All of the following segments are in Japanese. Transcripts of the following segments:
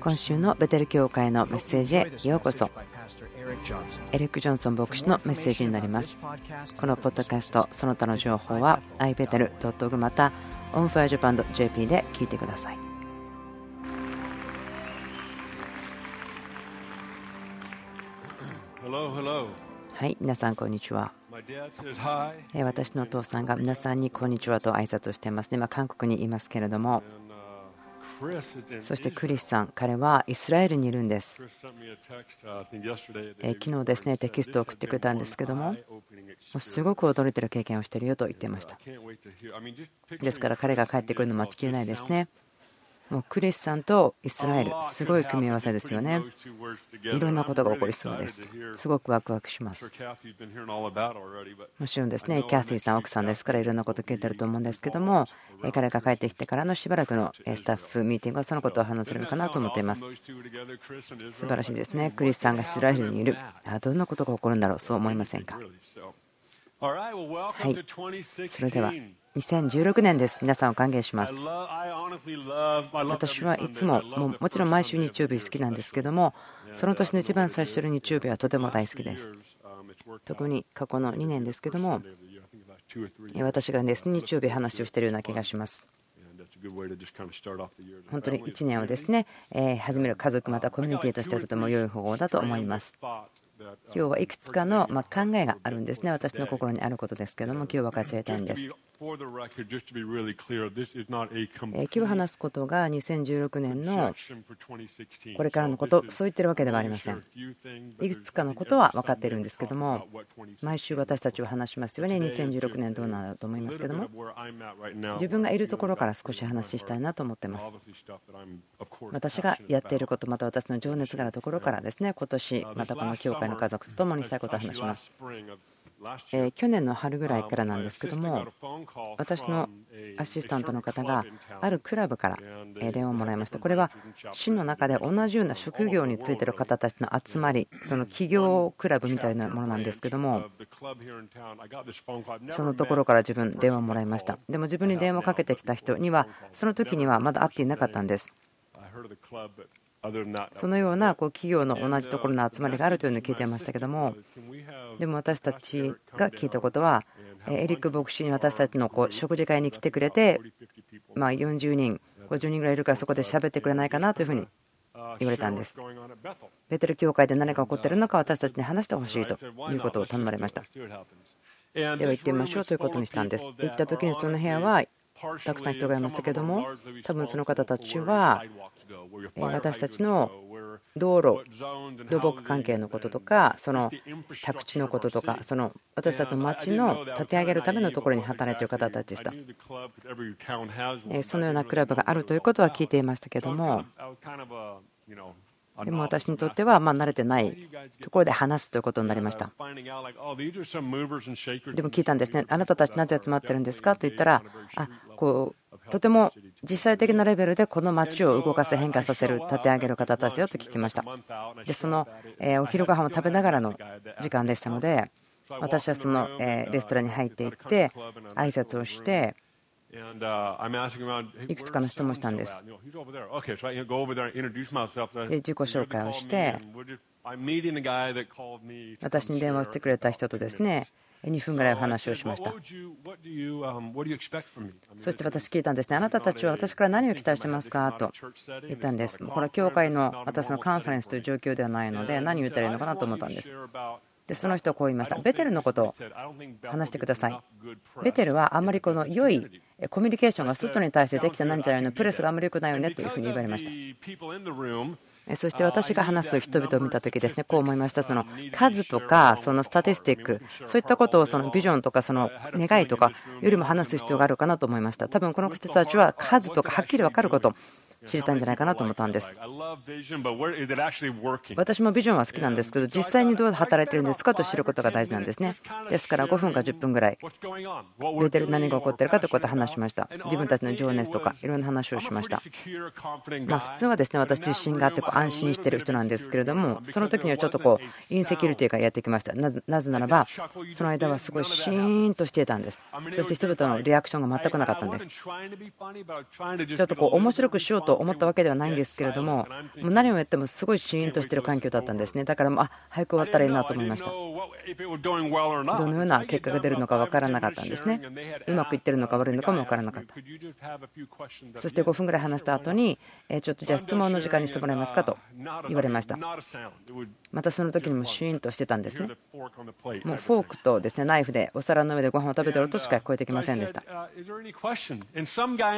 今週のベテル教会のメッセージへようこそ。エリック・ジョンソン牧師のメッセージになります。このポッドキャストその他の情報は ibetel.org また onfirejapan.jp で聞いてください。はい皆さんこんにちは。私のお父さんが皆さんにこんにちはと挨拶をしています今韓国にいますけれどもそしてクリスさん、彼はイスラエルにいるんです。昨日ですね、テキストを送ってくれたんですけども、すごく驚いてる経験をしているよと言っていました。ですから彼が帰ってくるの待ちきれないですね。もうクリスさんとイスラエル、すごい組み合わせですよね。いろんなことが起こりそうです。すごくワクワクします。もちろんですね、キャティさん、奥さんですからいろんなこと聞いてると思うんですけども、彼が帰ってきてからのしばらくのスタッフミーティングはそのことを話せるかなと思っています。素晴らしいですね。クリスさんがイスラエルにいる。どんなことが起こるんだろう、そう思いませんか。はい、それでは。2016年です。皆さんを歓迎します。私はいつも、ももちろん毎週日曜日好きなんですけども、その年の一番最初の日曜日はとても大好きです。特に過去の2年ですけども、私がですね日曜日話をしているような気がします。本当に1年をですね始める家族またコミュニティとしてはとても良い方法だと思います。今日はいくつかのま考えがあるんですね。私の心にあることですけども今日分かち合いたいんです。今日話すことが2016年のこれからのことそう言ってるわけではありません。いくつかのことは分かっているんですけども毎週私たちは話しますよね。2016年どうなると思いますけども。自分がいるところから少し話したいなと思ってます。私がやっていることまた私の情熱があるところからですね。今年またこの教会の家族と共にしたいことを話します。え去年の春ぐらいからなんですけども私のアシスタントの方があるクラブから電話をもらいました。これは市の中で同じような職業についてる方たちの集まりその企業クラブみたいなものなんですけどもそのところから自分電話をもらいました。でも自分に電話をかけてきた人にはその時にはまだ会っていなかったんです。そのようなこう企業の同じところの集まりがあるというのを聞いてましたけどもでも私たちが聞いたことはエリック牧師に私たちのこう食事会に来てくれてま40人50人ぐらいいるからそこで喋ってくれないかなというふうに言われたんです。ベテル教会で何が起こっているのか私たちに話してほしいということを頼まれました。では行ってみましょうということにしたんです。行った時にその部屋はたくさん人がいましたけども多分その方たちは私たちの道路土木関係のこととかその宅地のこととかその私たちの町の立て上げるためのところに働いている方たちでした。そのようなクラブがあるということは聞いていましたけどもでも私にとってはま慣れてないところで話すということになりました。でも聞いたんですね、あなたたちなぜ集まってるんですか？と言ったら、あこうとても実際的なレベルでこの街を動かせ、変化させる、立て上げる方たちよと聞きました。で、そのお昼ご飯を食べながらの時間でしたので、私はそのレストランに入っていって、挨拶をして、いくつかの質問したんです。で、自己紹介をして、私に電話をしてくれた人とですね、2分ぐらいお話をしました。そして私聞いたんですね。あなたたちは私から何を期待してますか？と言ったんです。これは教会の私のカンファレンスという状況ではないので、何を言ったらいいのかなと思ったんです。でその人はこう言いました。ベテルのことを話してください。ベテルはあまりこの良いコミュニケーションが外に対してできてないんじゃないの、プレスがあまり良くないよね？というふうに言われました。そして私が話す人々を見た時ですね。こう思いました。その数とかそのスタティスティックそういったことをそのビジョンとかその願いとかよりも話す必要があるかなと思いました。多分この人たちは数とかはっきり分かること知りたいんじゃないかなと思ったんです。私もビジョンは好きなんですけど、実際にどう働いてるんですかと知ることが大事なんですね。ですから5分か10分ぐらい、ベテル何が起こってるかということを話しました。自分たちの情熱とか、いろんな話をしました。まあ、普通はですね、私自信があってこう安心してる人なんですけれども、その時にはちょっとこう、インセキュリティがやってきました。なぜならば、その間はすごいシーンとしていたんです。そして人々のリアクションが全くなかったんです。ちょっとこう面白くしようと思ったわけではないんですけれども、もう何をやってもすごいシーンとしている環境だったんですね。だから、あ早く終わったらいいなと思いました。どのような結果が出るのか分からなかったんですね。うまくいってるのか悪いのかも分からなかった。そして5分ぐらい話した後に、ちょっとじゃあ質問の時間にしてもらえますかと言われました。またその時にもシーンとしてたんですね。もうフォークとですねナイフでお皿の上でご飯を食べてる音しか聞こえてきませんでした。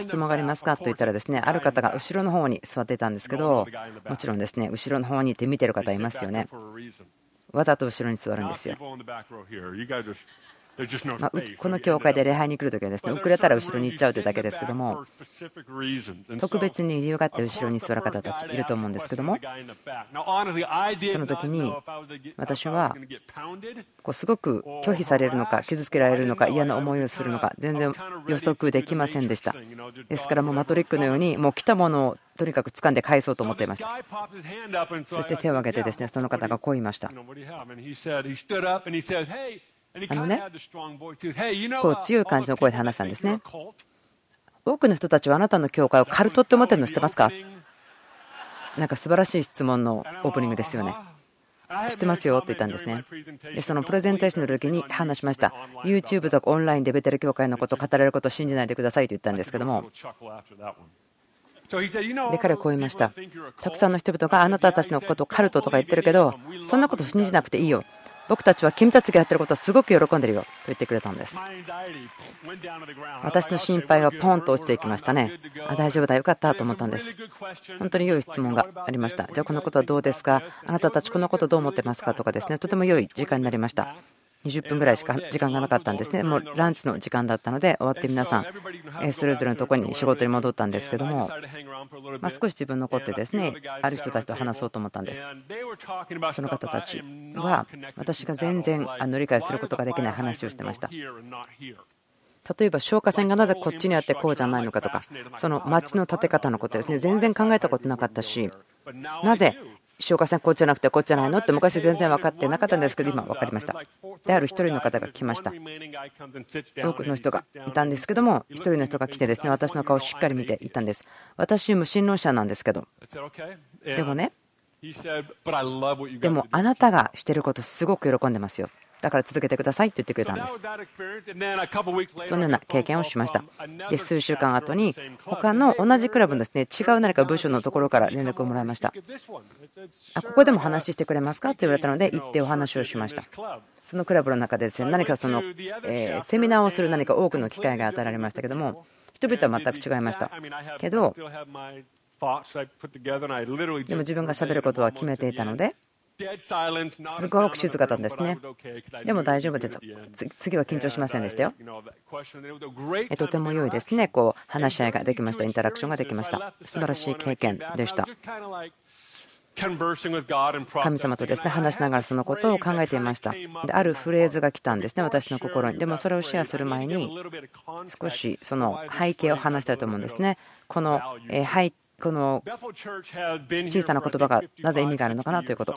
質問がありますか？と言ったらですねある方が後ろの方に座っていたんですけどもちろんですね後ろの方にいて見てる方いますよね。わざと後ろに座るんですよまこの教会で礼拝に来るときはですね遅れたら後ろに行っちゃうというだけですけども特別に理由があって後ろに座る方たちいると思うんですけどもその時に私はこうすごく拒否されるのか傷つけられるのか嫌な思いをするのか全然予測できませんでした。ですからもうマトリックのようにもう来たものをとにかく掴んで返そうと思っていました。そして手を挙げてですねその方がこう言いましたあのね、こう強い感じの声で話したんですね。多くの人たちはあなたの教会をカルトって思ってるの知ってますか？なんか素晴らしい質問のオープニングですよね。知ってますよって言ったんですね。で、そのプレゼンテーションの時に話しました。YouTube とかオンラインでベテル教会のことを語られることを信じないでくださいと言ったんですけども。で彼はこう言いました。たくさんの人々があなたたちのことをカルトとか言ってるけど、そんなこと信じなくていいよ。僕たちは君たちがやってることをすごく喜んでるよと言ってくれたんです。私の心配がポンと落ちていきましたね。あ大丈夫だよかったと思ったんです。本当に良い質問がありました。じゃあこのことはどうですか？あなたたちこのことどう思ってますか？とかですねとても良い時間になりました。20分ぐらいしか時間がなかったんですね、もうランチの時間だったので、終わって皆さん、それぞれのところに仕事に戻ったんですけども、ま少し自分残ってですね、ある人たちと話そうと思ったんです。その方たちは、私が全然理解することができない話をしてました。例えば消火栓がなぜこっちにあってこうじゃないのかとか、その街の建て方のことですね、全然考えたことなかったし、なぜ消火栓こっちじゃなくてこっちじゃないのって昔全然分かってなかったんですけど今分かりました。である1人の方が来ました。多くの人がいたんですけども1人の人が来てですね私の顔をしっかり見て言ったんです。私無神論者なんですけど。でもねでもあなたがしてることすごく喜んでますよだから続けてくださいって言ってくれたんです。そのような経験をしました。で、数週間後に、他の同じクラブのですね違う何か部署のところから連絡をもらいました。あここでも話してくれますか？と言われたので、行ってお話をしました。そのクラブの中でですね何かその、えセミナーをする何か多くの機会が与えられましたけども、人々は全く違いました。けど、でも自分がしゃべることは決めていたので、すごく静かだったんですね。でも大丈夫です。次は緊張しませんでしたよ。とても良いですね。こう話し合いができました。インタラクションができました。素晴らしい経験でした。神様とですね話しながらそのことを考えていました。であるフレーズが来たんですね、私の心に。でも so れをシェアする前に少しその背景を話したいと思うんですね。この背この小さな言葉がなぜ意味があるのかなということ。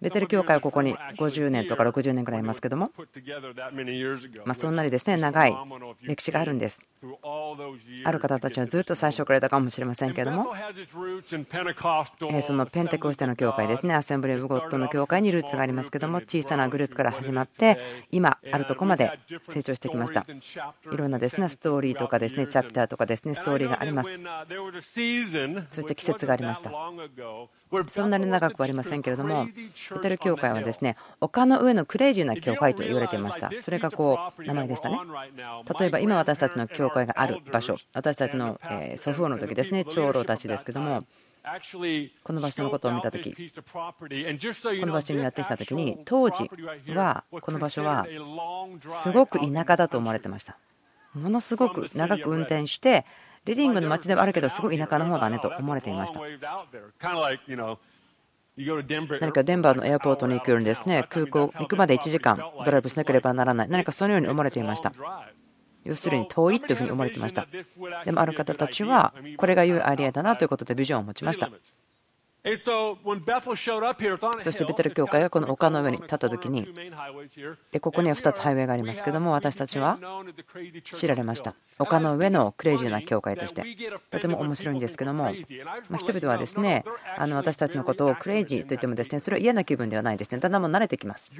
ベテル教会はここに50年とか60年くらいいますけども、まそんなにですね長い歴史があるんです。ある方たちはずっと最初からいたかもしれませんけども、そのペンテコステの教会ですね、アセンブリー・ブゴットの教会にルーツがありますけども、小さなグループから始まって、今あるとこまで成長してきました。いろんなですねストーリーとかですねチャプターとかですねストーリーがあります。そして季節がありました。そんなに長くはありませんけれども、ベテル教会はですね丘の上のクレイジーな教会と言われていました。それがこう名前でしたね。例えば今私たちの教会がある場所、私たちの祖父母の時ですね、長老たちですけども、この場所のことを見た時この場所にやってきた時に当時はこの場所はすごく田舎だと思われてましたものすごく長く運転してリディングの街ではあるけど、すごい田舎の方だねと思われていました。何かデンバーのエアポートに行くようにですね空港行くまで1時間ドライブしなければならない。何かそのように思われていました。要するに遠いというふうに思われていました。でもある方たちはこれが良いアイデアだなということでビジョンを持ちました。そしてベテル教会がこの丘の上に立った時にでここには2つハイウェイがありますけども私たちは知られました。丘の上のクレイジーな教会としてとても面白いんですけども、ま人々はですねあの私たちのことをクレイジーと言ってもですねそれは嫌な気分ではないですね。だんだんもう慣れてきます。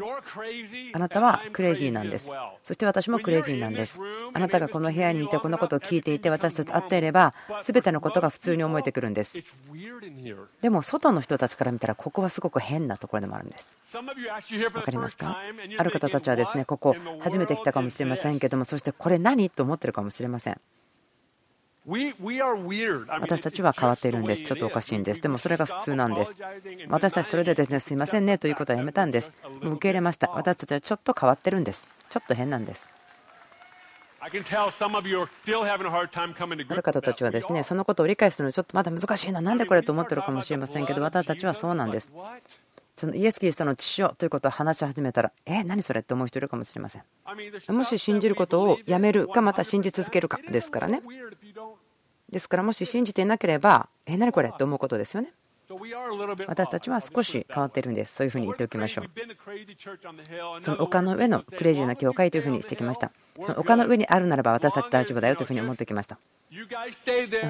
あなたはクレイジーなんです。そして私もクレイジーなんです。あなたがこの部屋にいてこのことを聞いていて私たちと会っていれば全てのことが普通に思えてくるんです。でも外の人たちから見たらここはすごく変なところでもあるんです分かりますか？ある方たちはですねここ初めて来たかもしれませんけどもそしてこれ何と思ってるかもしれません私たちは変わっているんです。ちょっとおかしいんです。でもそれが普通なんです。私たちそれでですね、すいませんねということはやめたんです。もう受け入れました。私たちはちょっと変わってるんです。ちょっと変なんです。ある方たちはですねそのことを理解するのちょっとまだ難しいな、なんでこれと思ってるかもしれませんけど、私たちはそうなんです。そのイエス・キリストの父よということを話し始めたら、え、何それって思う人いるかもしれません。もし信じることをやめるか、また信じ続けるかですからね。ですから、もし信じていなければ、え、何これって思うことですよね。私たちは少し変わっているんです。そういうふうに言っておきましょう。その丘の上のクレイジーな教会というふうにしてきました。その丘の上にあるならば私たち大丈夫だよというふうに思ってきました。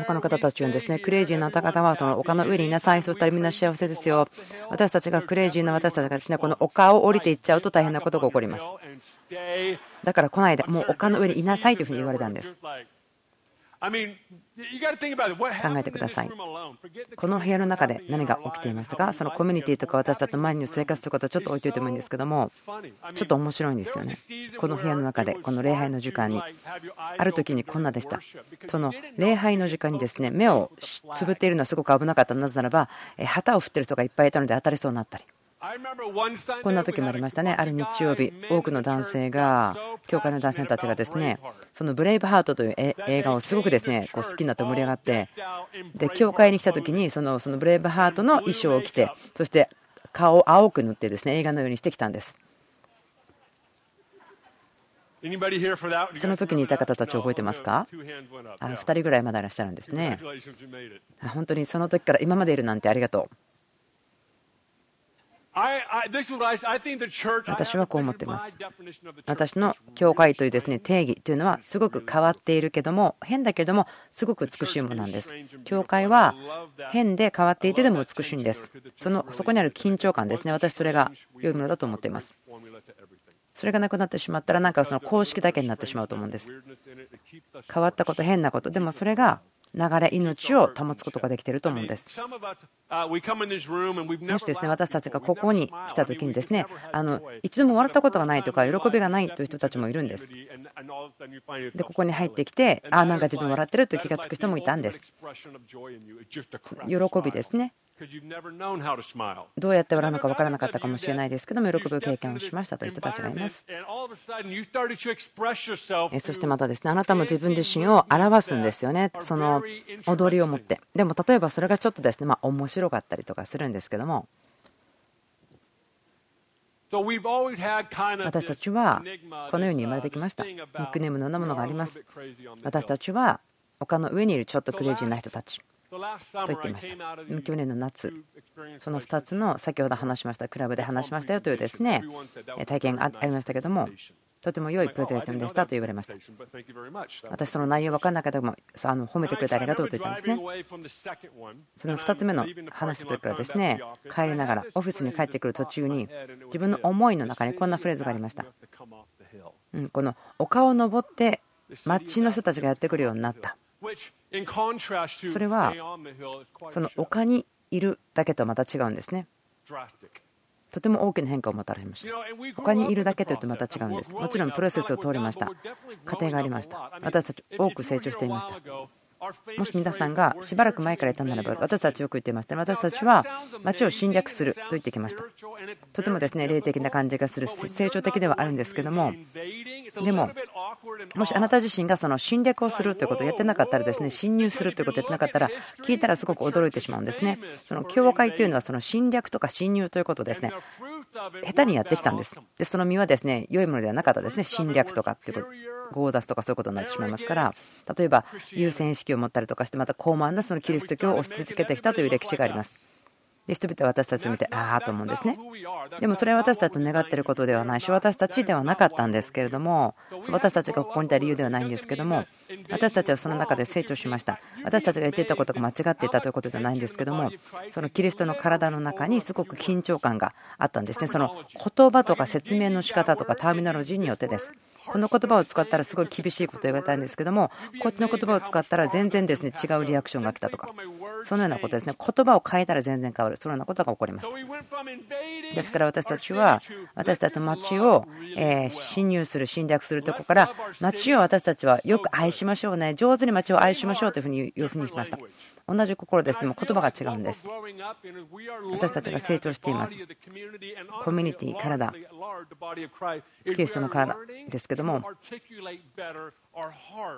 他の方たちはですね、クレイジーな方はその丘の上にいなさい、そしたらみんな幸せですよ。私たちがクレイジーな私たちがですね、この丘を降りていっちゃうと大変なことが起こります。だから来ないで、もう丘の上にいなさいというふうに言われたんです。考えてください。この部屋の中で何が起きていましたか？そのコミュニティとか私たちの周りの生活とかとちょっと置いといてもいいんですけども、ちょっと面白いんですよね。この部屋の中で、この礼拝の時間に、ある時にこんなでした。その礼拝の時間にですね、目をつぶっているのはすごく危なかった。なぜならば、旗を振ってる人がいっぱいいたので当たりそうになったり。こんな時もありましたね、ある日曜日、多くの男性が、教会の男性たちがですね、そのブレイブハートという映画をすごくですねこう好きになって盛り上がって、で教会に来た時にそのそのブレイブハートの衣装を着て、そして顔を青く塗ってですね映画のようにしてきたんです。その時にいた方たち覚えてますか？あ2人ぐらいまだいらっしゃるんですね。本当にその時から今までいるなんてありがとう。私はこう思っています。私の教会というですね定義というのはすごく変わっているけども変だけどもすごく美しいものなんです。教会は変で変わっていてでも美しいんです。そのそこにある緊張感ですね私それが良いものだと思っています。それがなくなってしまったらなんかその公式だけになってしまうと思うんです。変わったこと変なことでもそれが流れ、命を保つことができていると思うんです。もしですね私たちがここに来た時にですねあの一度も笑ったことがないとか喜びがないという人たちもいるんです。でここに入ってきてああなんか自分笑ってると気が付く人もいたんです。喜びですね。どうやって笑うのか分からなかったかもしれないですけども喜ぶ経験をしましたという人たちがいます。そしてまたですねあなたも自分自身を表すんですよねその踊りを持って。でも例えばそれがちょっとですねまあ面白かったりとかするんですけども。私たちはこのように生まれてきました。ニックネームのようなものがあります。私たちは丘の上にいるちょっとクレイジーな人たち。と言っていました。去年の夏、その2つの先ほど話しました、クラブで話しましたよというですね体験がありましたけども、とても良いプレゼントでしたと言われました。私、その内容分からなかったけども、あの褒めてくれてありがとうと言ったんですね。その2つ目の話した時からですね、帰りながら、オフィスに帰ってくる途中に、自分の思いの中にこんなフレーズがありました。うん、この丘を登って街の人たちがやってくるようになった。それはその丘にいるだけとまた違うんですね。とても大きな変化をもたらしました。他にいるだけというとまた違うんです。もちろんプロセスを通りました。過程がありました。私たち多く成長していました。もし皆さんがしばらく前からいたならば私たちよく言っていました私たちは町を侵略すると言ってきました。とてもですね霊的な感じがする成長的ではあるんですけどもでももしあなた自身がその侵略をするということをやってなかったらですね侵入するということをやってなかったら聞いたらすごく驚いてしまうんですね。その教会というのはその侵略とか侵入ということですね。下手にやってきたんです。でその実はですね良いものではなかったですね。侵略とかっていうこと。強奪とかそういうことになってしまいますから。例えば優先意識を持ったりとかしてまた高慢なそのキリスト教を押し続けてきたという歴史があります。で人々は私たちを見てああと思うんですねでもそれは私たちの願っていることではないし私たちではなかったんですけれども私たちがここにいた理由ではないんですけども私たちはその中で成長しました私たちが言っていたことが間違っていたということではないんですけどもそのキリストの体の中にすごく緊張感があったんですねその言葉とか説明の仕方とかターミナロジーによってですこの言葉を使ったらすごい厳しいことを言われたんですけどもこっちの言葉を使ったら全然ですね違うリアクションが来たとか。そのようなことですね。言葉を変えたら全然変わる。そのようなことが起こりましたですから私たちは私たちの町を侵入する侵略するところから町を私たちはよく愛しましょうね。上手に町を愛しましょうというふうに言うふうにしました。同じ心です。でも言葉が違うんです。私たちが成長しています。コミュニティ体。キリストの体ですけども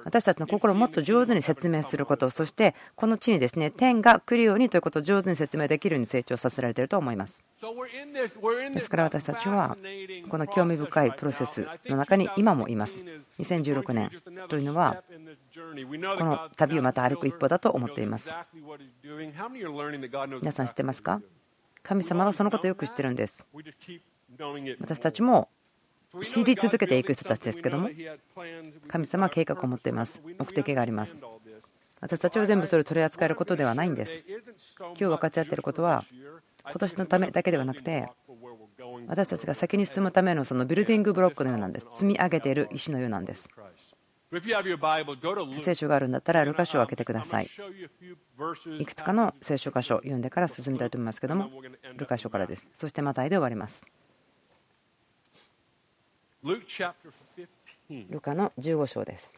私たちの心をもっと上手に説明することそしてこの地にですね天が来るようにということを上手に説明できるように成長させられていると思います。ですから私たちはこの興味深いプロセスの中に今もいます。2016年。というのはこの旅をまた歩く一歩だと思っています。皆さん知ってますか？神様はそのことをよく知ってるんです。私たちも知り続けていく人たちですけども神様は計画を持っています。目的があります。私たちは全部それを取り扱えることではないんです。今日分かち合っていることは今年のためだけではなくて私たちが先に進むためのそのビルディングブロックのようなんです。積み上げている石のようなんです。聖書があるんだったらルカ書を開けてください。いくつかの聖書箇所を読んでから進みたいと思いますけどもルカ書からです。そしてまたいで終わります。ルカの15章です。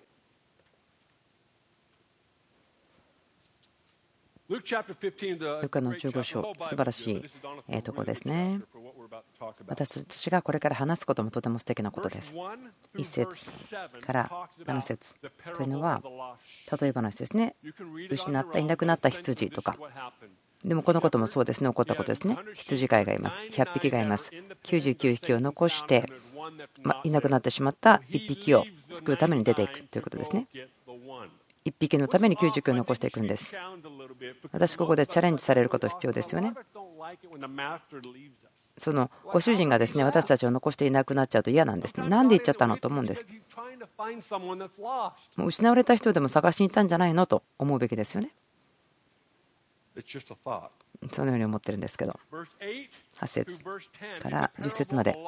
ルカの15章、素晴らしいところですね。私たちがこれから話すこともとても素敵なことです。1節から7節というのは、例え話ですね。失った、いなくなった羊とか。でもこのこともそうですね、起こったことですね。羊飼いがいます。100匹がいます。99匹を残して、まいなくなってしまった1匹を救うために出ていくということですね。1匹のために99を残していくんです。私、ここでチャレンジされること必要ですよね。そのご主人がですね私たちを残していなくなっちゃうと嫌なんですね。なんで行っちゃったの？と思うんです。もう失われた人でも探しに行ったんじゃないのと思うべきですよね。そのように思ってるんですけど8節から10節まで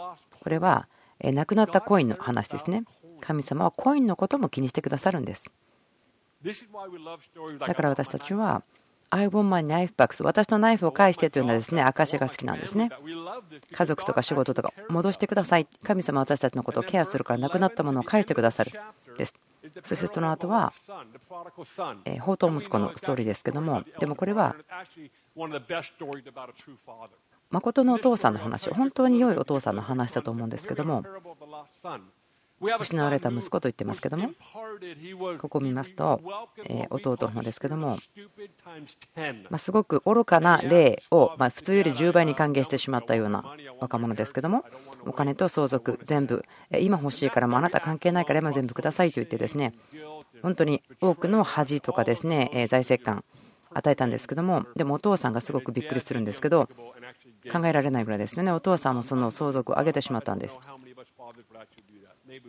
これは亡くなったコインの話ですね。神様はコインのことも気にしてくださるんです。だから私たちは I want my knife back 私のナイフを返してというのはですね証が好きなんですね。家族とか仕事とか戻してください。神様は私たちのことをケアするから亡くなったものを返してくださるです。そしてその後は宝刀息子のストーリーですけどもでもこれは誠のお父さんの話本当に良いお父さんの話だと思うんですけども失われた息子と言ってますけどもここを見ますと弟の方ですけどもすごく愚かな例を普通より10倍に歓迎してしまったような若者ですけどもお金と相続全部今欲しいからもあなた関係ないから今全部くださいと言ってですね本当に多くの恥とかですね財政感与えたんですけどもでもお父さんがすごくびっくりするんですけど考えられないぐらいですよね。お父さんもその相続を上げてしまったんです。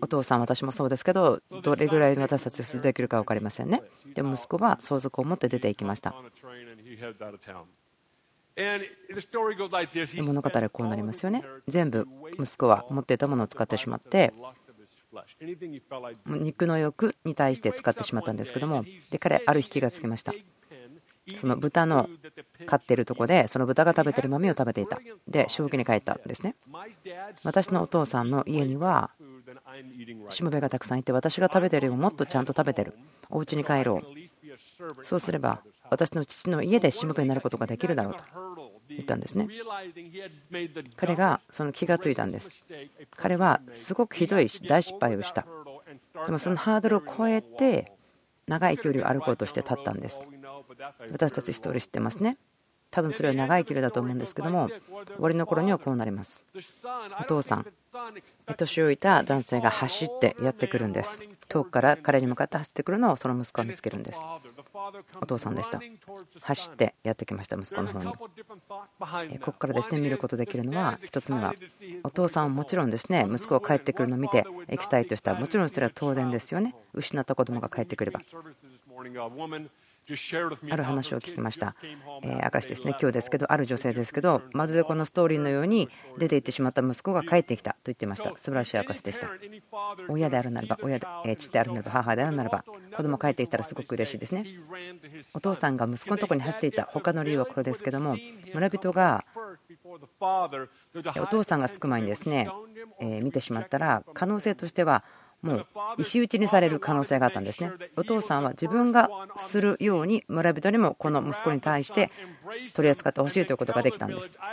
お父さん私もそうですけどどれぐらい私たちできるか分かりませんね。でも息子は相続を持って出ていきました。物語はこうなりますよね。全部息子は持っていたものを使ってしまって肉の欲に対して使ってしまったんですけどもで彼ある日気がつきました。その豚の飼ってるとこでその豚が食べてる豆を食べていた。で正気に帰ったんですね。私のお父さんの家にはしもべがたくさんいて私が食べてるよりももっとちゃんと食べてる。お家に帰ろう。そうすれば私の父の家でしもべになることができるだろうと言ったんですね。彼がその気がついたんです。彼はすごくひどい大失敗をした。でもそのハードルを超えて長い距離を歩こうとして立ったんです。私たち一人知ってますね。多分それは長い距離だと思うんですけども終わりの頃にはこうなります。お父さん年老いた男性が走ってやってくるんです。遠くから彼に向かって走ってくるのをその息子は見つけるんです。お父さんでした。走ってやってきました息子の方に。ここからですね見ることできるのは1つ目はお父さんはもちろんですね息子が帰ってくるのを見てエキサイトした。もちろんそれは当然ですよね。失った子供が帰ってくれば。ある話を聞きました。え明石ですね、今日ですけど、ある女性ですけど、まるでこのストーリーのように出て行ってしまった息子が帰ってきたと言ってました。素晴らしい証でした。親であるならば、親で、え父であるならば、母であるならば、子供帰ってきたらすごく嬉しいですね。お父さんが息子のところに走っていた他の理由はこれですけども、村人がお父さんが着く前にですね、え見てしまったら、可能性としては、もう石打ちにされる可能性があったんですね。お父さんは自分がするように村人にもこの息子に対して取り扱ってほしいということができたんです。こ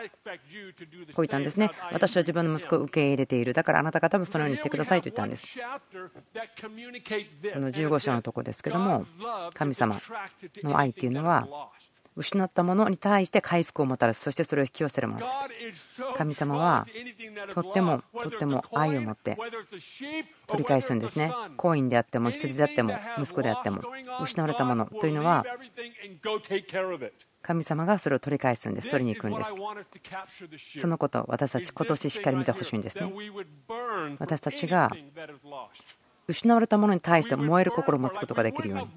う言ったんですね。私は自分の息子を受け入れている。だからあなた方もそのようにしてくださいと言ったんです。この15章のとこですけども、神様の愛っていうのは失ったものに対して回復をもたらす。そしてそれを引き寄せるものです。神様はとってもとっても愛を持って取り返すんですね。コインであっても羊であっても息子であっても失われたものというのは神様がそれを取り返すんです。取りに行くんです。そのことを私たち今年しっかり見てほしいんですね。私たちが失われたものに対して燃える心を持つことができるように。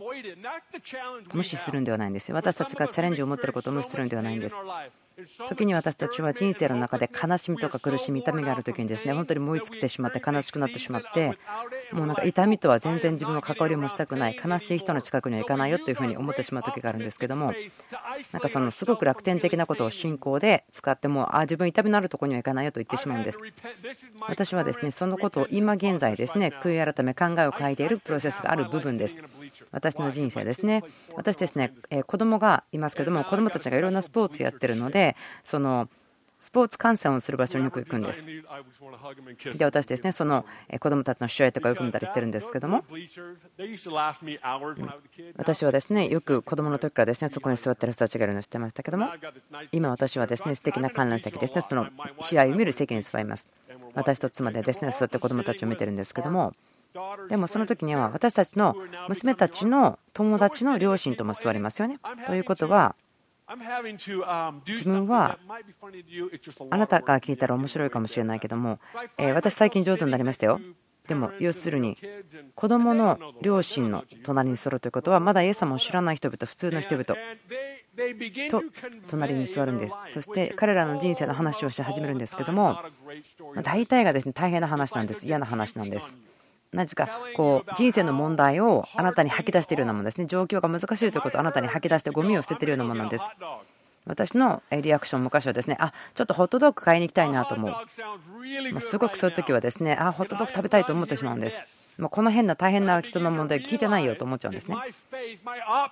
無視するんではないんですよ。私たちがチャレンジを持っていることを無視するんではないんです。時に私たちは人生の中で悲しみとか苦しみ痛みがある時にですね本当に燃え尽きてしまって悲しくなってしまってもうなんか痛みとは全然自分の関わりもしたくない悲しい人の近くには行かないよというふうに思ってしまう時があるんですけどもなんかそのすごく楽天的なことを信仰で使ってもあ自分痛みのあるところには行かないよと言ってしまうんです。私はですねそのことを今現在ですね悔い改め考えを変えているプロセスがある部分です。私の人生ですね。私ですね子供がいますけども子供たちがいろんなスポーツやってるのでそのスポーツ観戦をする場所によく行くんです。で、私ですね、その子供たちの試合とかよく見たりしてるんですけども、私はですね、よく子供の時からですね、そこに座ってる人たちがいるのを知ってましたけども、今私はですね、素敵な観覧席ですね、その試合を見る席に座ります。私と妻でですね、座って子供たちを見てるんですけども、でもその時には私たちの娘たちの友達の両親とも座りますよね。ということは、自分はあなたが聞いたら面白いかもしれないけども、え私最近上手になりましたよ。でも要するに子供の両親の隣に座るということはまだイエス様を知らない人々普通の人々と隣に座るんです。そして彼らの人生の話をし始めるんですけども大体がですね大変な話なんです。嫌な話なんです何かこう人生の問題をあなたに吐き出しているようなものですね。状況が難しいということをあなたに吐き出してゴミを捨てているようなものなんです。私のリアクション昔はですねあちょっとホットドッグ買いに行きたいなと思うすごくそういう時はですねあホットドッグ食べたいと思ってしまうんです。もうこの変な大変な人の問題聞いてないよと思っちゃうんですね。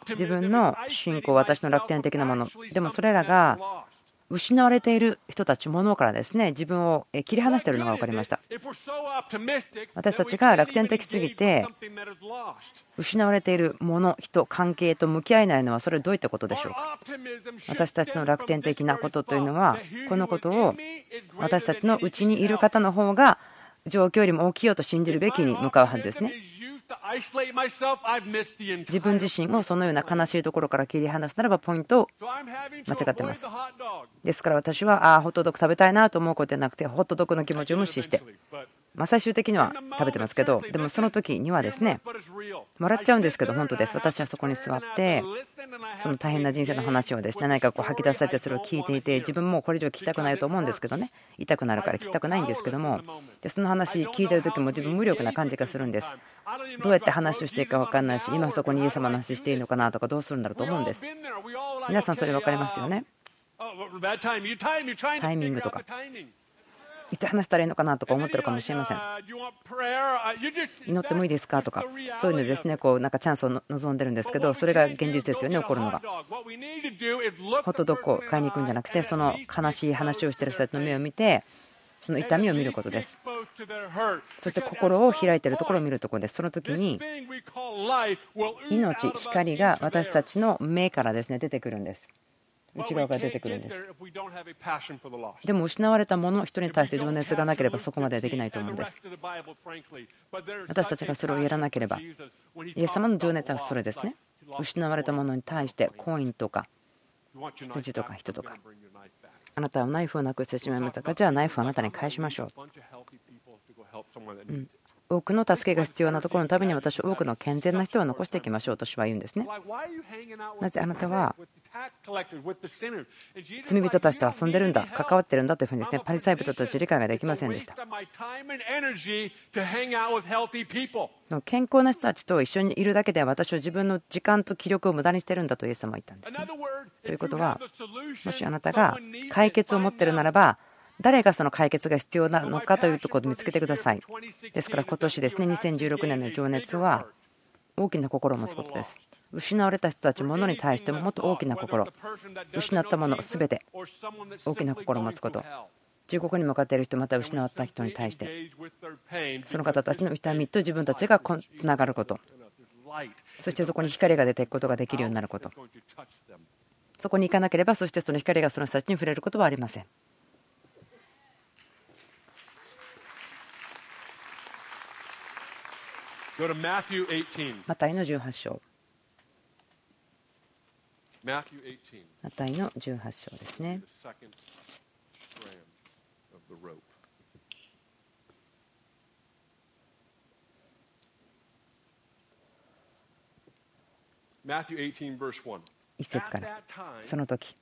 自分の信仰私の楽天的なもの。でもそれらが失われている人たち、ものからですね自分を切り離しているのが分かりました。私たちが楽天的すぎて、失われているもの、人、関係と向き合えないのは、それはどういったことでしょうか？私たちの楽天的なことというのは、このことを私たちのうちにいる方の方が状況よりも大きいよと信じるべきに向かうはずですね。自分自身をそのような悲しいところから切り離すならばポイントを間違ってます。ですから私はああホットドッグ食べたいなと思うことじゃなくてホットドッグの気持ちを無視してまあ、最終的には食べてますけどでもその時にはですね笑っちゃうんですけど本当です。私はそこに座ってその大変な人生の話をですね何かこう吐き出されてそれを聞いていて自分もこれ以上聞きたくないと思うんですけどね痛くなるから聞きたくないんですけどもでその話聞いてる時も自分無力な感じがするんです。どうやって話をしていいか分かんないし今そこにイエス様の話していいのかなとかどうするんだろうと思うんです。皆さんそれ分かりますよね？タイミングとかいつ話したらいいのかなとか思ってるかもしれません。祈ってもいいですかとか、そういうのですね、こうなんかチャンスを望んでるんですけど、それが現実ですよね、起こるのが。ホットドッグを買いに行くんじゃなくて、その悲しい話をしてる人たちの目を見て、その痛みを見ることです。そして心を開いているところを見るところです。その時に命、光が私たちの目からですね出てくるんです。内側から出てくるんです。でも失われたもの人に対して情熱がなければそこまではできないと思うんです。私たちがそれをやらなければイエス様の情熱はそれですね。失われたものに対してコインとか羊とか人とか。あなたはナイフをなくしてしまいましたか？じゃあナイフをあなたに返しましょう、うん、多くの助けが必要なところのために私は多くの健全な人を残していきましょうと主は言うんですね。なぜあなたは罪人たちと遊んでるんだ、関わってるんだというふうにですねパリサイ人たち理解ができませんでした。健康な人たちと一緒にいるだけでは私は自分の時間と気力を無駄にしてるんだとイエス様は言ったんですね。ということは、もしあなたが解決を持ってるならば、誰がその解決が必要なのかというところを見つけてください。ですから今年ですね、2016年の情熱は大きな心を持つことです。失われた人たち、ものに対してももっと大きな心、失ったものすべて大きな心を持つこと。中国に向かっている人、また失った人に対して、その方たちの痛みと自分たちがつながること、そしてそこに光が出ていくことができるようになること、そこに行かなければ、そしてその光がその人たちに触れることはありません。マタイの18章。マタイの18章ですね。一節から。その時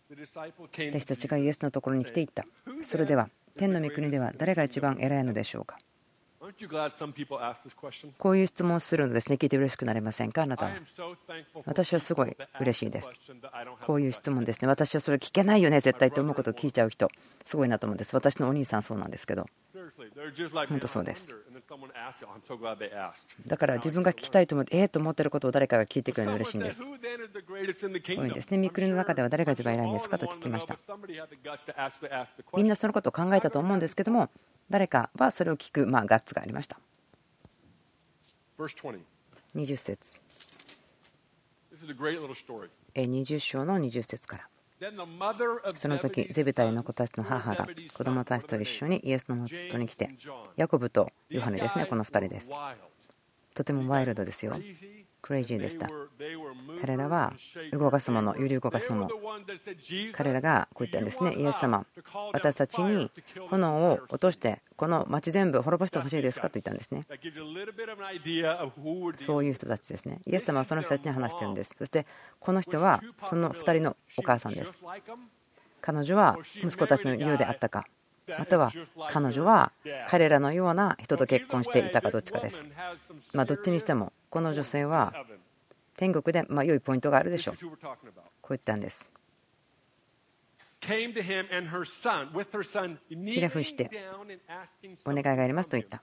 私たちがイエスのところに来ていった。それでは天の御国では誰が一番偉いのでしょうか?こういう質問をするのですね、聞いて嬉しくなりませんか、あなたは。私はすごい嬉しいです。こういう質問ですね、私はそれ聞けないよね、絶対と思うことを聞いちゃう人、すごいなと思うんです。私のお兄さん、そうなんですけど。本当そうです。だから自分が聞きたいと思って、ええと思ってることを誰かが聞いてくれるの嬉しいんです。こういうんですね、三国の中では誰が一番偉いんですかと聞きました。みんなそのことを考えたと思うんですけども、誰かはそれを聞く、まあ、ガッツがありました。20節。20章の20節から。その時ゼベタイの子たちの母が子供たちと一緒にイエスのもとに来てヤコブとヨハネですねこの2人です。とてもワイルドですよクレイジーでした。彼らは動かすもの揺り動かすもの。彼らがこう言ったんですね。イエス様。私たちに炎を落としてこの町全部滅ぼしてほしいですかと言ったんですね。そういう人たちですね。イエス様はその人たちに話してるんです。そしてこの人はその2人のお母さんです。彼女は息子たちのようであったか。または彼女は彼らのような人と結婚していたかどっちかです。まあ、どっちにしてもこの女性は天国でま良いポイントがあるでしょう。こう言ったんです。ひれ伏してお願いがありますと言った。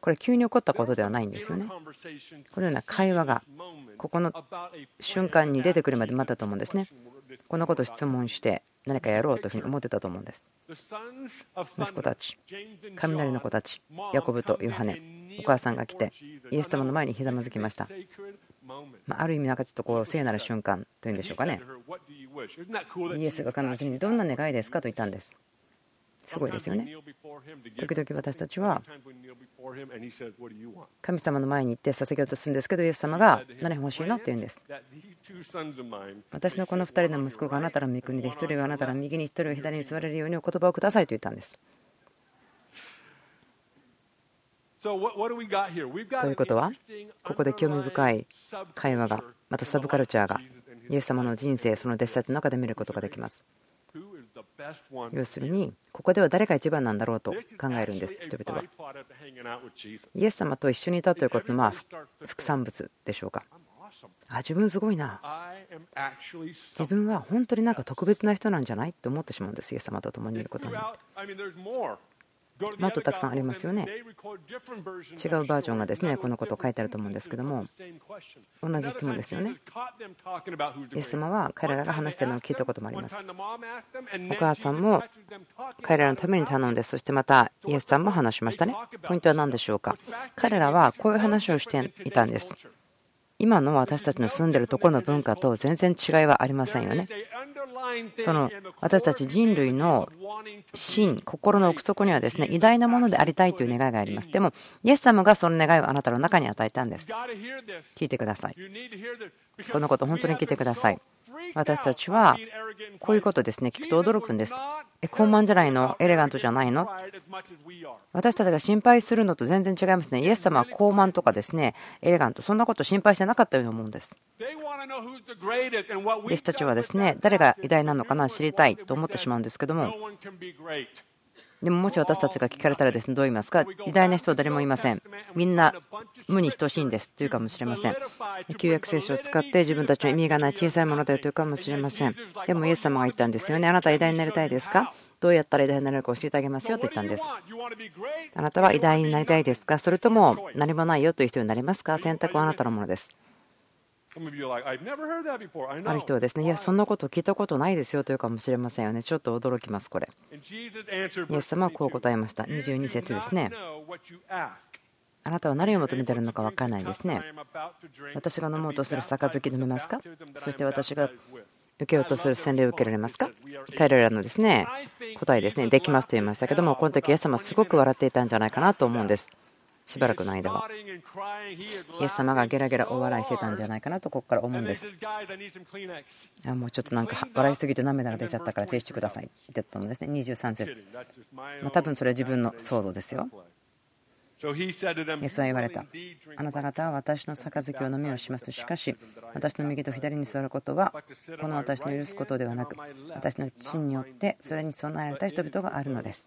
これ急に起こったことではないんですよね。このような会話がここの瞬間に出てくるまで待ったと思うんですね。このことを質問して何かやろうというふうに思ってたと思うんです。息子たち、雷の子たち、ヤコブとヨハネ、お母さんが来て、イエス様の前にひざまずきました。まあ、る意味、なんかちょっとこう聖なる瞬間というんでしょうかね。イエスが彼女にどんな願いですかと言ったんです。すごいですよね。時々私たちは神様の前に行って捧げようとするんですけど、イエス様が何欲しいの？って言うんです。私のこの2人の息子があなたの御国で、1人はあなたの右に、1人は左に座れるようにお言葉をくださいと言ったんです。ということは、ここで興味深い会話が、またサブカルチャーが、イエス様の人生、その弟子たちの中で見ることができます。要するにここでは誰が一番なんだろうと考えるんです人々は。イエス様と一緒にいたということのまあ副産物でしょうか。あ自分すごいな。自分は本当になんか特別な人なんじゃないって思ってしまうんですイエス様と共にいることにもっとたくさんありますよね。違うバージョンがですねこのことを書いてあると思うんですけども同じ質問ですよね。イエス様は彼らが話してるのを聞いたこともあります。お母さんも彼らのために頼んでそしてまたイエスさんも話しましたね。ポイントは何でしょうか？彼らはこういう話をしていたんです。今の私たちの住んでるところの文化と全然違いはありませんよね。その私たち人類の心、心の奥底にはですね偉大なものでありたいという願いがあります。でも、イエス様がその願いをあなたの中に与えたんです。聞いてください。このこと本当に聞いてください。私たちはこういうことですね、聞くと驚くんです。え、高慢じゃないの？エレガントじゃないの？私たちが心配するのと全然違いますね。イエス様は高慢とかですね、エレガント、そんなこと心配してなかったように思うんです。弟子たちはですね、誰が偉大なのかな知りたいと思ってしまうんですけども、でももし私たちが聞かれたらですねどう言いますか？偉大な人は誰もいません。みんな無に等しいんですというかもしれません。旧約聖書を使って自分たちの意味がない小さいものだよというかもしれません。でもイエス様が言ったんですよね。あなたは偉大になりたいですか？どうやったら偉大になれるか教えてあげますよと言ったんです。あなたは偉大になりたいですか？それとも何もないよという人になりますか？選択はあなたのものです。ある人はですね、いや、そんなこと聞いたことないですよというかもしれませんよね。ちょっと驚きます、これ。イエス様はこう答えました。22節ですね。あなたは何を求めているのか分からないですね。私が飲もうとする杯飲めますか？そして私が受けようとする洗礼を受けられますか？彼らのですね答えですね、できますと言いましたけども、この時イエス様はすごく笑っていたんじゃないかなと思うんです。しばらくの間はイエス様がゲラゲラお笑いしてたんじゃないかなとここから思うんですもうちょっとなんか笑いすぎて涙が出ちゃったから停止してくださいって言ったのですね23節まあ多分それは自分の想像ですよイエスは言われた。あなた方は私の杯を飲みをします。しかし、私の右と左に座ることは、この私の許すことではなく、私の父によってそれに備えられた人々があるのです。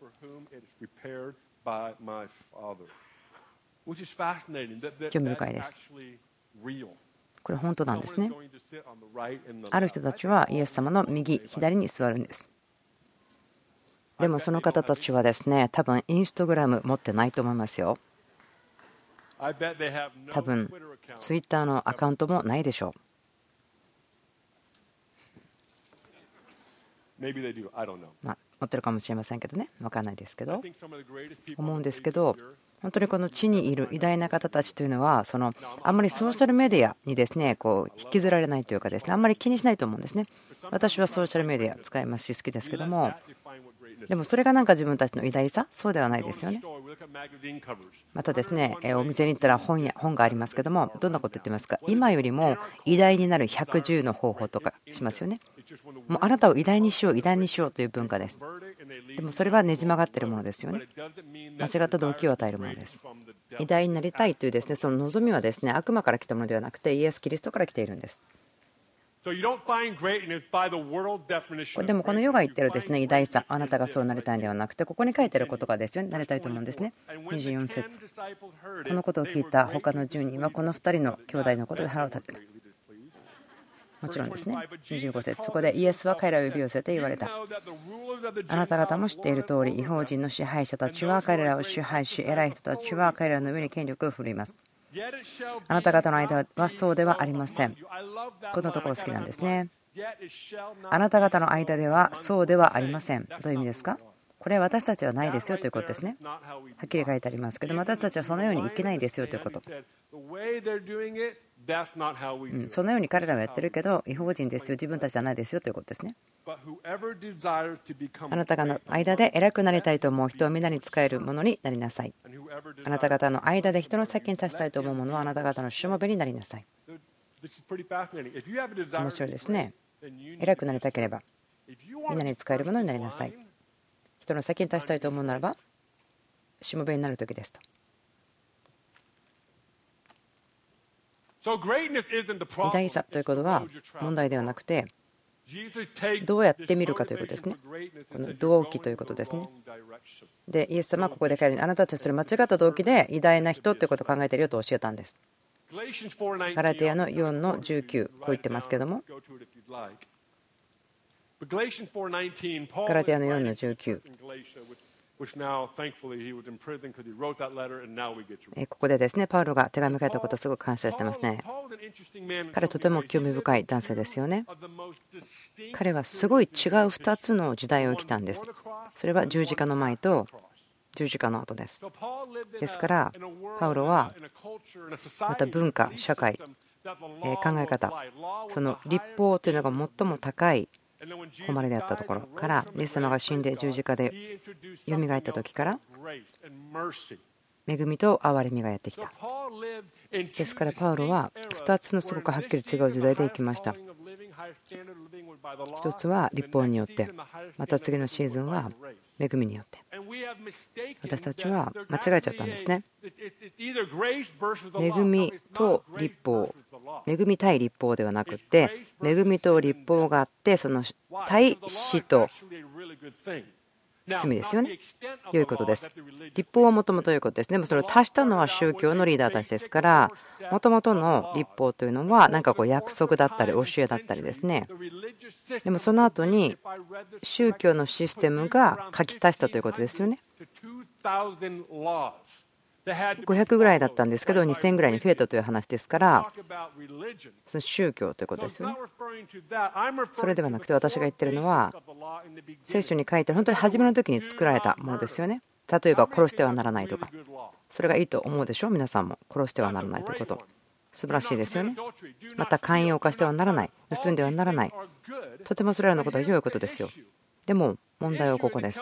興味深いです。これ本当なんですね。ある人たちはイエス様の右、左に座るんです。でもその方たちはですね、多分インスタグラム持ってないと思いますよ。多分ツイッターのアカウントもないでしょう。まあ、持ってるかもしれませんけどね、分かんないですけど、思うんですけど、本当にこの地にいる偉大な方たちというのはそのあんまりソーシャルメディアにですねこう引きずられないというかですねあんまり気にしないと思うんですね。私はソーシャルメディア使いますし好きですけどもでもそれがなんか自分たちの偉大さ？そうではないですよね。またですねお店に行ったら本や本がありますけどもどんなこと言ってますか？今よりも偉大になる110の方法とかしますよね。もうあなたを偉大にしよう偉大にしようという文化です。でもそれはねじ曲がってるものですよね。間違った動機を与えるものです。偉大になりたいというですねその望みはですね悪魔から来たものではなくてイエス・キリストから来ているんですでもこの世が言ってるですね偉大さ、あなたがそうなりたいんではなくて、ここに書いてある言葉ですよね、なりたいと思うんですね。24節このことを聞いた他の10人は、この2人の兄弟のことで腹を立てた。もちろんですね。25節そこでイエスは彼らを呼び寄せて言われた。あなた方も知っている通り、違法人の支配者たちは彼らを支配し、偉い人たちは彼らの上に権力を振るいます。あなた方の間はそうではありません。このところ好きなんですね。あなた方の間ではそうではありません。どういう意味ですか？これは私たちはないですよということですね。はっきり書いてありますけど、私たちはそのように生きないですよということ。そのように彼らはやってるけど、違法人ですよ、自分たちじゃないですよということですね。あなた方の間で偉くなりたいと思う人を皆に使えるものになりなさい。あなた方の間で人の先に立ちたいと思うものはあなた方のしもべになりなさい。面白いですね。偉くなりたければ、みんなに使えるものになりなさい。人の先に立ちたいと思うならば、しもべになる時ですと。偉大さということは問題ではなくてどうやって見るかということですね。この動機ということですね。で、イエス様はここで彼にあなたたちそれ間違った動機で偉大な人ということを考えているよと教えたんです。ガラテヤの4の19、こう言ってますけども。ガラテヤの4の19。ここでですね、パウロが手紙書いたことをすごく感謝してますね。彼とても興味深い男性ですよね。彼はすごい違う2つの時代を生きたんです。それは十字架の前と十字架の後です。ですから、パウロはまた文化、社会、考え方その立法というのが最も高い誉れであったところからイエス様が死んで十字架でよみがえった時から恵みと憐れみがやってきた。ですからパウロは2つのすごくはっきり違う時代で生きました。一つは立法によってまた次のシーズンは恵みによって。私たちは間違えちゃったんですね。恵みと立法恵み対立法ではなくて恵みと立法があってその対死と罪ですよね。良いことです。立法はもともと良いことです。でもそれを足したのは宗教のリーダーたちですから、もともとの立法というのは、なんかこう約束だったり、教えだったりですね。でもその後に宗教のシステムが書き足したということですよね。500ぐらいだったんですけど2000ぐらいに増えたという話ですからその宗教ということですよね。それではなくて私が言ってるのは聖書に書いて本当に初めの時に作られたものですよね。例えば殺してはならないとか。それがいいと思うでしょ皆さんも殺してはならないということ。素晴らしいですよね。また寛容化してはならない。盗んではならない。とてもそれらのことは良いことですよ。でも問題はここです。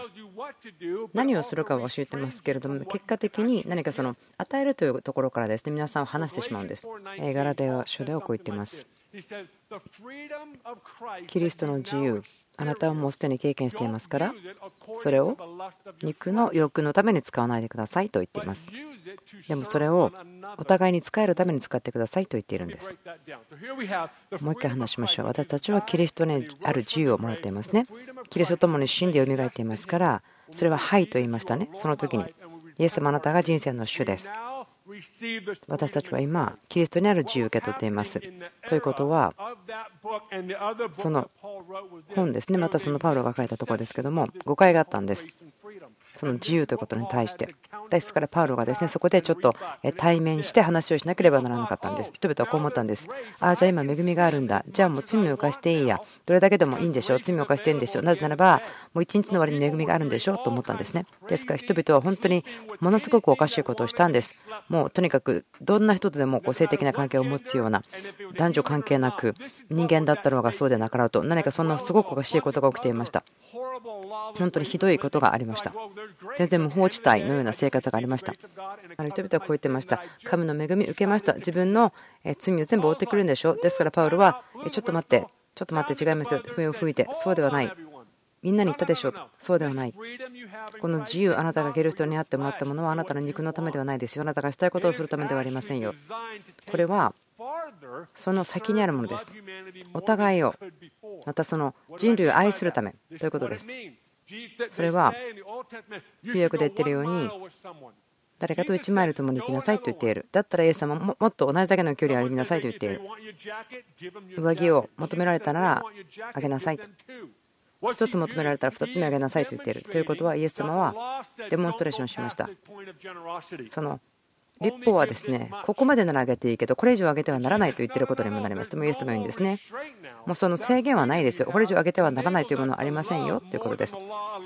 何をするかは教えてますけれども、結果的に何かその与えるというところからですね皆さんを話してしまうんです。ガラテヤ書ではこう言っています。キリストの自由、あなたはもうすでに経験していますから、それを肉の欲のために使わないでくださいと言っています。でもそれをお互いに使えるために使ってくださいと言っているんです。もう一回話しましょう。私たちはキリストにある自由をもらっていますね。キリストと共に死んでよみがえっていますから、それははいと言いましたね。その時に、イエス様あなたが人生の主です。私たちは今、キリストにある自由を受け取っています。ということは、その本ですね、またそのパウロが書いたところですけども、誤解があったんです。その自由ということに対して。ですからパウロがですねそこでちょっと対面して話をしなければならなかったんです。人々はこう思ったんです。ああじゃあ今恵みがあるんだ。じゃあもう罪を犯していいや。どれだけでもいいんでしょう。罪を犯していいんでしょう。なぜならばもう一日の終わりに恵みがあるんでしょう。と思ったんですね。ですから人々は本当にものすごくおかしいことをしたんです。もうとにかくどんな人とでもこう性的な関係を持つような男女関係なく人間だったろうがそうでなかろうと何かそんなすごくおかしいことが起きていました。本当にひどいことがありました。全然無法地帯のような生活がありました。あの人々はこう言ってました。神の恵み受けました。自分の罪を全部負ってくるんでしょ。ですからパウロは、ちょっと待って、ちょっと待って違いますよ。笛を吹いて、そうではない。みんなに言ったでしょ。そうではない。この自由、あなたがキリストにあってもらったものはあなたの肉のためではないですよ。あなたがしたいことをするためではありませんよ。これはその先にあるものです。お互いを、またその人類を愛するためということです。それは旧約で言っているように誰かと1マイル共に行きなさいと言っている。だったらイエス様ももっと同じだけの距離を歩みなさいと言っている。上着を求められたらあげなさいと。1つ求められたら2つ目あげなさいと言っている。ということはイエス様はデモンストレーションしました。その立法はですねここまでなら上げていいけどこれ以上上げてはならないと言ってることにもなります。でもイエス様言うんですね。もうその制限はないですよ。これ以上上げてはならないというものはありませんよ。ということです。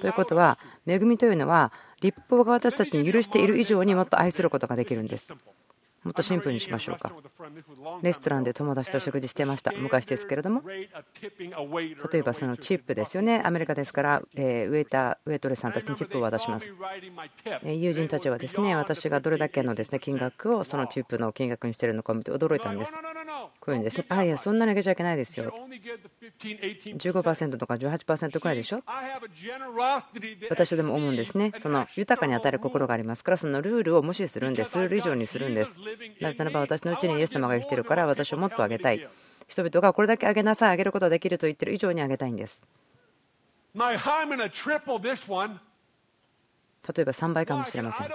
ということは恵みというのは立法が私たちに許している以上にもっと愛することができるんです。もっとシンプルにしましょうか。レストランで友達と食事してました、昔ですけれども、例えばそのチップですよね、アメリカですから、ウェイター、ウェイトレスさんたちにチップを渡します。友人たちはですね、私がどれだけのですね金額をそのチップの金額にしてるのかを見て驚いたんです。こういうんですね、あいや、そんなにあげちゃいけないですよ。15%とか18%くらいでしょ？私でも思うんですね。その豊かに与える心がありますから、そのルールを無視するんです。ルール以上にするんです。なぜならば私のうちにイエス様が生きてるから私をもっとあげたい。人々がこれだけあげなさい。あげることができると言ってる以上にあげたいんです。例えば3倍かもしれません。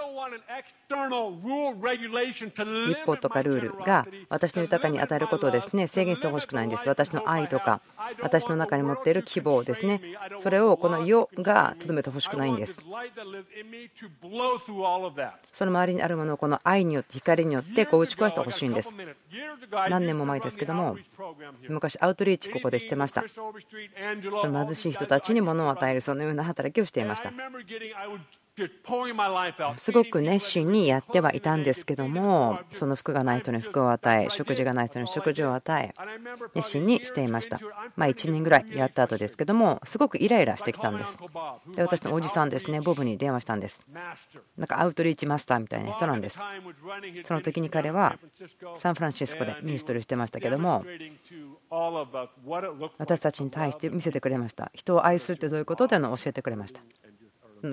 立法とかルールが私の豊かに与えることをですね制限してほしくないんです。私の愛とか私の中に持っている希望ですねそれをこの世がとどめてほしくないんです。その周りにあるものをこの愛によって光によってこう打ち壊してほしいんです。何年も前ですけども昔アウトリーチここでしてました。その貧しい人たちに物を与えるそのような働きをしていました。すごく熱心にやってはいたんですけどもその服がない人に服を与え食事がない人に食事を与え熱心にしていました。まあ1年ぐらいやった後ですけどもすごくイライラしてきたんです。で私のおじさんですねボブに電話したんです。なんかアウトリーチマスターみたいな人なんです。その時に彼はサンフランシスコでミニストリーしてましたけども私たちに対して見せてくれました。人を愛するってどういうこと？というのを教えてくれました。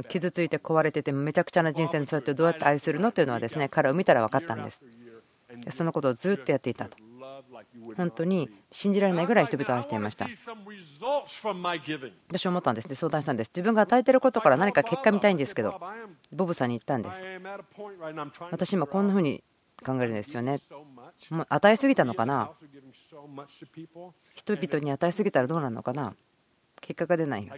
傷ついて壊れててめちゃくちゃな人生にそうやってどうやって愛するのというのはですね彼を見たら分かったんです。そのことをずっとやっていたと。本当に信じられないぐらい人々を愛していました。私は思ったんです。で相談したんです。自分が与えてることから何か結果見たいんですけどボブさんに言ったんです。私今こんな風に考えるんですよね。もう与えすぎたのかな。人々に与えすぎたらどうなるのかな。結果が出ないよ。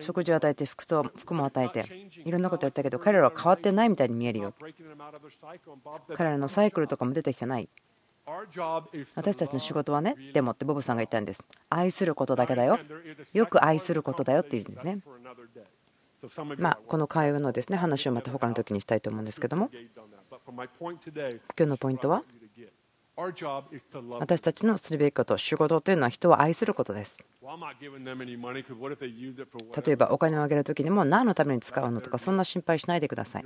食事を与えて服装服も与えていろんなことやったけど彼らは変わってないみたいに見えるよ。彼らのサイクルとかも出てきてない。私たちの仕事はねでもってボブさんが言ったんです。愛することだけだよ。よく愛することだよって言うんですね。まあこの会話のですね話をまた他の時にしたいと思うんですけども。今日のポイントは？私たちのするべきこと、仕事というのは人を愛することです。例えばお金をあげるときにも何のために使うのとかそんな心配しないでください。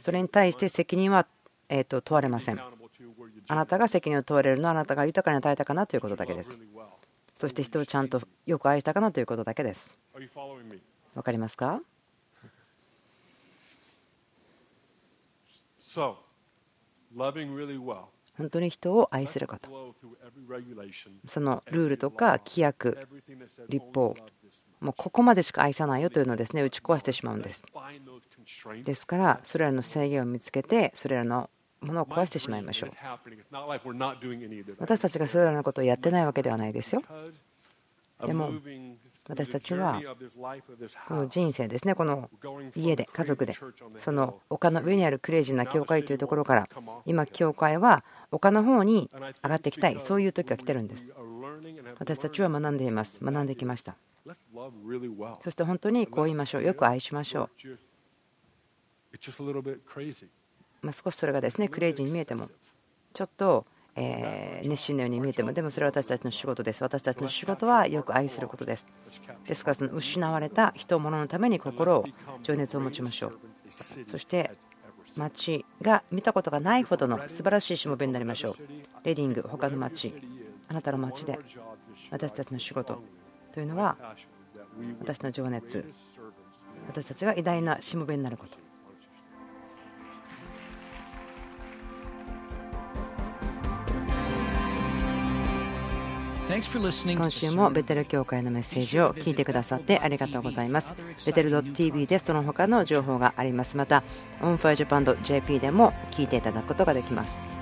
それに対して責任はえと問われません。あなたが責任を問われるのはあなたが豊かに与えたかなということだけです。そして人をちゃんとよく愛したかなということだけです。わかりますか？本当に人を愛することそのルールとか規約立法もうここまでしか愛さないよというのをですね打ち壊してしまうんです。ですからそれらの制限を見つけてそれらのものを壊してしまいましょう。私たちがそれらのことをやってないわけではないですよ。でも私たちはこの人生ですねこの家で家族でその丘の上にあるクレイジーな教会というところから今教会は丘の方に上がっていきたいそういう時が来てるんです。私たちは学んでいます。学んできました。そして本当にこう言いましょう。よく愛しましょう。ま少しそれがですねクレイジーに見えてもちょっとえ熱心なように見えてもでもそれは私たちの仕事です。私たちの仕事はよく愛することです。ですからその失われた人物のために心を情熱を持ちましょう。そして町が見たことがないほどの素晴らしいしもべになりましょう。レディング他の町あなたの町で私たちの仕事というのは私の情熱私たちが偉大なしもべになること今週もベテル教会のメッセージを聞いてくださってありがとうございます。 Bethel .tv でその他の情報があります。また、 On Fire Japan .jp でも聞いていただくことができます。